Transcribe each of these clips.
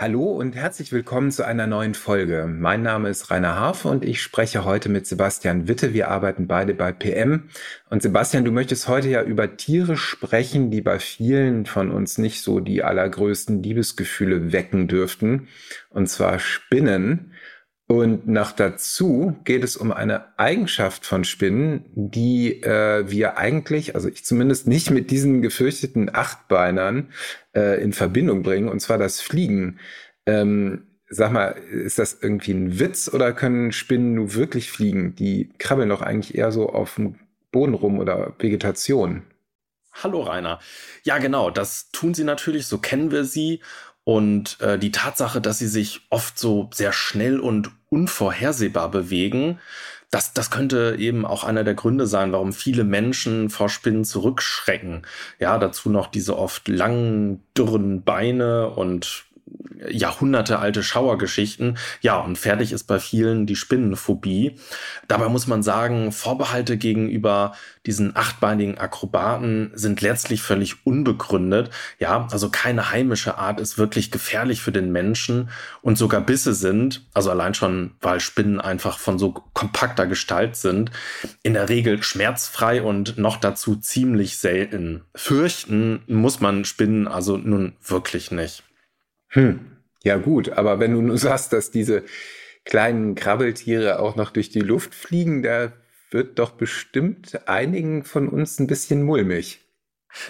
Hallo und herzlich willkommen zu einer neuen Folge. Mein Name ist Rainer Harfe und ich spreche heute mit Sebastian Witte. Wir arbeiten beide bei PM. Und Sebastian, du möchtest heute ja über Tiere sprechen, die bei vielen von uns nicht so die allergrößten Liebesgefühle wecken dürften. Und zwar Spinnen. Und noch dazu geht es um eine Eigenschaft von Spinnen, die äh, wir eigentlich, also ich zumindest nicht mit diesen gefürchteten Achtbeinern äh, in Verbindung bringen, und zwar das Fliegen. Ähm, sag mal, ist das irgendwie ein Witz oder können Spinnen nur wirklich fliegen? Die krabbeln doch eigentlich eher so auf dem Boden rum oder Vegetation. Hallo Rainer. Ja, genau, das tun sie natürlich, so kennen wir sie. Und äh, die Tatsache, dass sie sich oft so sehr schnell und unvorhersehbar bewegen, das, das könnte eben auch einer der Gründe sein, warum viele Menschen vor Spinnen zurückschrecken. Ja, dazu noch diese oft langen, dürren Beine und jahrhundertealte Schauergeschichten. Ja, und fertig ist bei vielen die Spinnenphobie. Dabei muss man sagen, Vorbehalte gegenüber diesen achtbeinigen Akrobaten sind letztlich völlig unbegründet. Ja, also keine heimische Art ist wirklich gefährlich für den Menschen und sogar Bisse sind, also allein schon, weil Spinnen einfach von so kompakter Gestalt sind, in der Regel schmerzfrei und noch dazu ziemlich selten. Fürchten muss man Spinnen also nun wirklich nicht. Hm. Ja gut, aber wenn du nur sagst, dass diese kleinen Krabbeltiere auch noch durch die Luft fliegen, da wird doch bestimmt einigen von uns ein bisschen mulmig.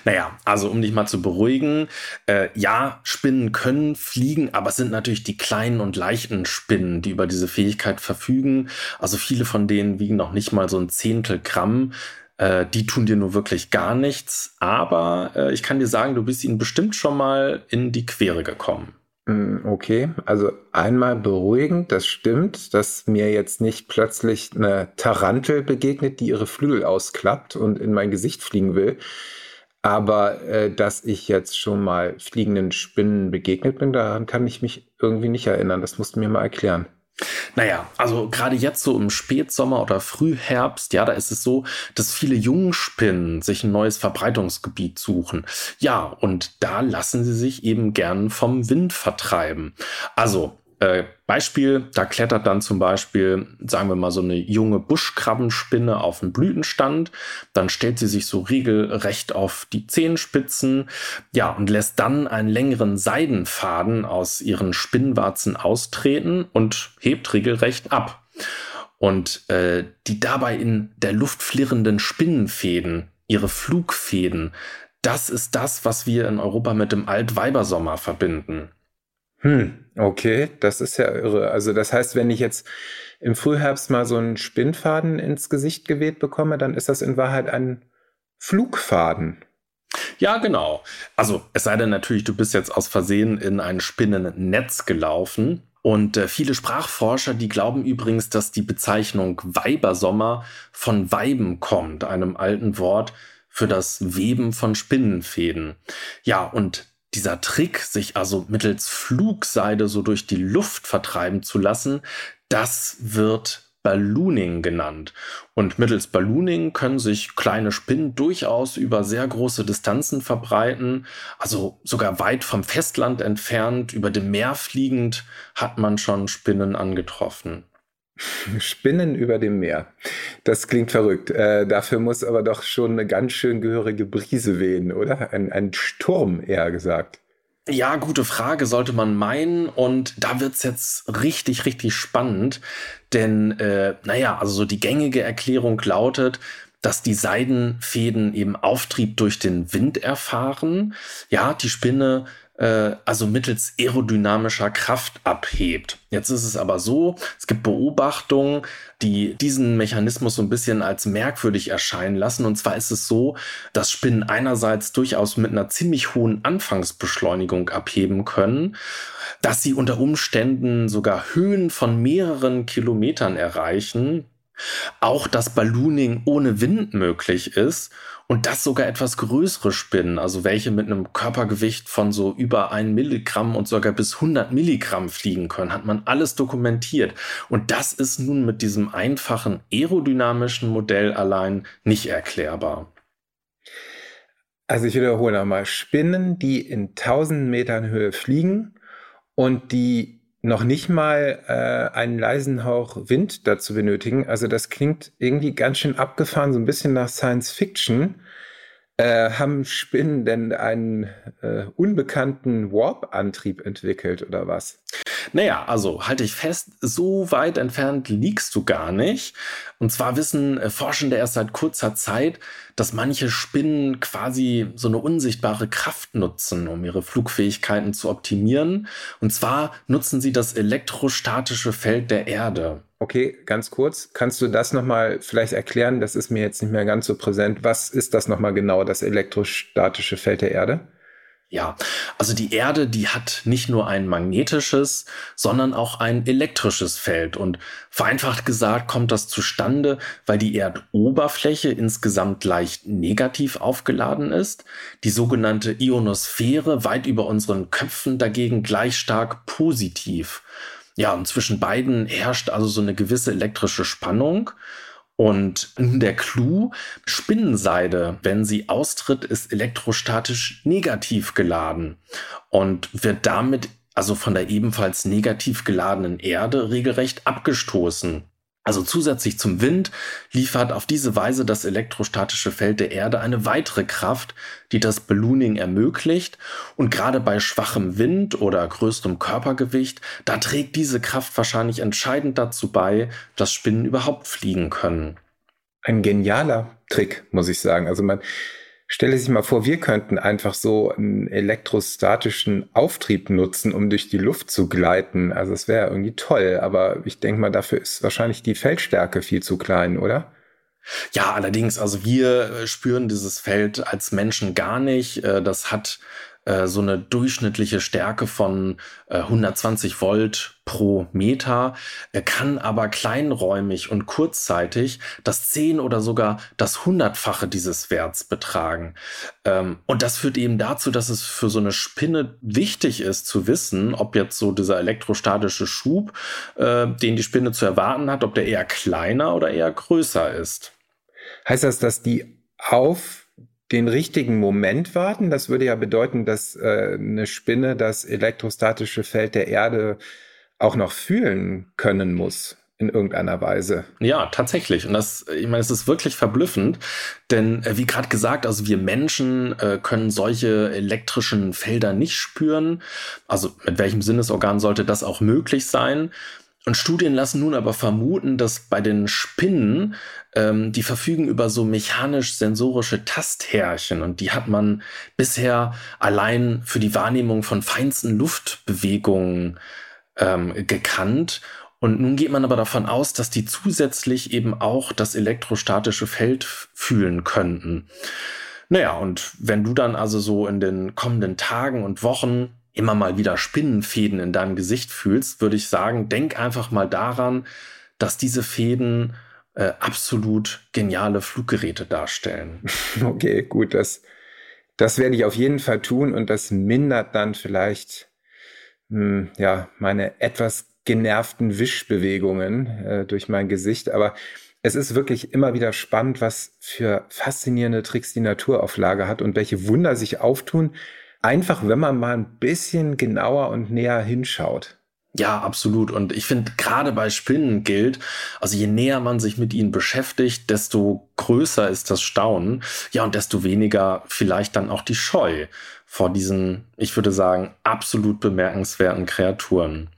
Naja, also um dich mal zu beruhigen, äh, ja, Spinnen können fliegen, aber es sind natürlich die kleinen und leichten Spinnen, die über diese Fähigkeit verfügen. Also viele von denen wiegen noch nicht mal so ein Zehntel Gramm. Äh, die tun dir nur wirklich gar nichts, aber äh, ich kann dir sagen, du bist ihnen bestimmt schon mal in die Quere gekommen. Mm, okay, also einmal beruhigend, das stimmt, dass mir jetzt nicht plötzlich eine Tarantel begegnet, die ihre Flügel ausklappt und in mein Gesicht fliegen will. Aber äh, dass ich jetzt schon mal fliegenden Spinnen begegnet bin, daran kann ich mich irgendwie nicht erinnern. Das musst du mir mal erklären. Naja, also gerade jetzt so im Spätsommer oder Frühherbst, ja, da ist es so, dass viele Jungspinnen sich ein neues Verbreitungsgebiet suchen. Ja, und da lassen sie sich eben gern vom Wind vertreiben. Also äh, Beispiel, da klettert dann zum Beispiel, sagen wir mal, so eine junge Buschkrabbenspinne auf den Blütenstand, dann stellt sie sich so regelrecht auf die Zehenspitzen, ja, und lässt dann einen längeren Seidenfaden aus ihren Spinnwarzen austreten und hebt regelrecht ab. Und äh, die dabei in der Luft flirrenden Spinnenfäden, ihre Flugfäden, das ist das, was wir in Europa mit dem Altweibersommer verbinden. Hm, okay, das ist ja irre. Also das heißt, wenn ich jetzt im Frühherbst mal so einen Spinnfaden ins Gesicht geweht bekomme, dann ist das in Wahrheit ein Flugfaden. Ja, genau. Also es sei denn natürlich, du bist jetzt aus Versehen in ein Spinnennetz gelaufen. Und äh, viele Sprachforscher, die glauben übrigens, dass die Bezeichnung Weibersommer von Weiben kommt, einem alten Wort für das Weben von Spinnenfäden. Ja, und dieser Trick, sich also mittels Flugseide so durch die Luft vertreiben zu lassen, das wird Ballooning genannt. Und mittels Ballooning können sich kleine Spinnen durchaus über sehr große Distanzen verbreiten. Also sogar weit vom Festland entfernt, über dem Meer fliegend, hat man schon Spinnen angetroffen. Spinnen über dem Meer. Das klingt verrückt. Äh, dafür muss aber doch schon eine ganz schön gehörige Brise wehen, oder? Ein, ein Sturm, eher gesagt. Ja, gute Frage, sollte man meinen. Und da wird's jetzt richtig, richtig spannend. Denn, äh, naja, also so die gängige Erklärung lautet, dass die Seidenfäden eben Auftrieb durch den Wind erfahren. Ja, die Spinne also mittels aerodynamischer Kraft abhebt. Jetzt ist es aber so, es gibt Beobachtungen, die diesen Mechanismus so ein bisschen als merkwürdig erscheinen lassen. Und zwar ist es so, dass Spinnen einerseits durchaus mit einer ziemlich hohen Anfangsbeschleunigung abheben können, dass sie unter Umständen sogar Höhen von mehreren Kilometern erreichen, auch dass Ballooning ohne Wind möglich ist Und das sogar etwas größere Spinnen, also welche mit einem Körpergewicht von so über ein Milligramm und sogar bis 100 Milligramm fliegen können, hat man alles dokumentiert. Und das ist nun mit diesem einfachen aerodynamischen Modell allein nicht erklärbar. Also ich wiederhole nochmal, Spinnen, die in 1000 Metern Höhe fliegen und die noch nicht mal äh, einen leisen Hauch Wind dazu benötigen. Also das klingt irgendwie ganz schön abgefahren, so ein bisschen nach Science Fiction. Äh, haben Spinnen denn einen äh, unbekannten Warp-Antrieb entwickelt oder was? Naja, also halte ich fest, so weit entfernt liegst du gar nicht. Und zwar wissen äh, Forschende erst seit kurzer Zeit, dass manche Spinnen quasi so eine unsichtbare Kraft nutzen, um ihre Flugfähigkeiten zu optimieren. Und zwar nutzen sie das elektrostatische Feld der Erde. Okay, ganz kurz, kannst du das nochmal vielleicht erklären? Das ist mir jetzt nicht mehr ganz so präsent. Was ist das nochmal genau, das elektrostatische Feld der Erde? Ja, also die Erde, die hat nicht nur ein magnetisches, sondern auch ein elektrisches Feld. Und vereinfacht gesagt kommt das zustande, weil die Erdoberfläche insgesamt leicht negativ aufgeladen ist, die sogenannte Ionosphäre weit über unseren Köpfen dagegen gleich stark positiv. Ja, und zwischen beiden herrscht also so eine gewisse elektrische Spannung. Und der Clou, Spinnenseide, wenn sie austritt, ist elektrostatisch negativ geladen und wird damit also von der ebenfalls negativ geladenen Erde regelrecht abgestoßen. Also zusätzlich zum Wind liefert auf diese Weise das elektrostatische Feld der Erde eine weitere Kraft, die das Ballooning ermöglicht. Und gerade bei schwachem Wind oder größerem Körpergewicht, da trägt diese Kraft wahrscheinlich entscheidend dazu bei, dass Spinnen überhaupt fliegen können. Ein genialer Trick, muss ich sagen. Also man, Stelle sich mal vor, wir könnten einfach so einen elektrostatischen Auftrieb nutzen, um durch die Luft zu gleiten. Also es wäre irgendwie toll, aber ich denke mal, dafür ist wahrscheinlich die Feldstärke viel zu klein, oder? Ja, allerdings, also wir äh, spüren dieses Feld als Menschen gar nicht. Äh, das hat äh, so eine durchschnittliche Stärke von äh, 120 Volt pro Meter, er kann aber kleinräumig und kurzzeitig das zehn oder sogar das hundertfache dieses Werts betragen. Ähm, und das führt eben dazu, dass es für so eine Spinne wichtig ist zu wissen, ob jetzt so dieser elektrostatische Schub, äh, den die Spinne zu erwarten hat, ob der eher kleiner oder eher größer ist. Heißt das, dass die auf den richtigen Moment warten. Das würde ja bedeuten, dass äh, eine Spinne das elektrostatische Feld der Erde auch noch fühlen können muss in irgendeiner Weise. Ja, tatsächlich. Und das, ich meine, es ist wirklich verblüffend, denn äh, wie gerade gesagt, also wir Menschen äh, können solche elektrischen Felder nicht spüren. Also mit welchem Sinnesorgan sollte das auch möglich sein? Und Studien lassen nun aber vermuten, dass bei den Spinnen, ähm, die verfügen über so mechanisch-sensorische Tasthärchen und die hat man bisher allein für die Wahrnehmung von feinsten Luftbewegungen ähm, gekannt. Und nun geht man aber davon aus, dass die zusätzlich eben auch das elektrostatische Feld fühlen könnten. Naja, und wenn du dann also so in den kommenden Tagen und Wochen immer mal wieder Spinnenfäden in deinem Gesicht fühlst, würde ich sagen, denk einfach mal daran, dass diese Fäden äh, absolut geniale Fluggeräte darstellen. Okay, gut, das, das werde ich auf jeden Fall tun und das mindert dann vielleicht mh, hm, ja meine etwas genervten Wischbewegungen äh, durch mein Gesicht, aber es ist wirklich immer wieder spannend, was für faszinierende Tricks die Natur auf Lager hat und welche Wunder sich auftun, Einfach, wenn man mal ein bisschen genauer und näher hinschaut. Ja, absolut. Und ich finde, gerade bei Spinnen gilt, also je näher man sich mit ihnen beschäftigt, desto größer ist das Staunen. Ja, und desto weniger vielleicht dann auch die Scheu vor diesen, ich würde sagen, absolut bemerkenswerten Kreaturen.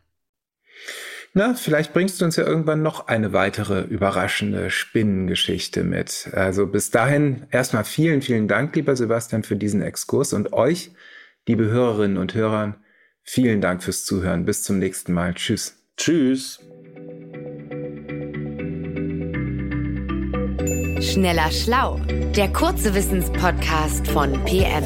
Na, vielleicht bringst du uns ja irgendwann noch eine weitere überraschende Spinnengeschichte mit. Also bis dahin erstmal vielen, vielen Dank, lieber Sebastian, für diesen Exkurs und euch Liebe Hörerinnen und Hörer, vielen Dank fürs Zuhören. Bis zum nächsten Mal. Tschüss. Tschüss. Schneller Schlau, der kurze Wissenspodcast von PM.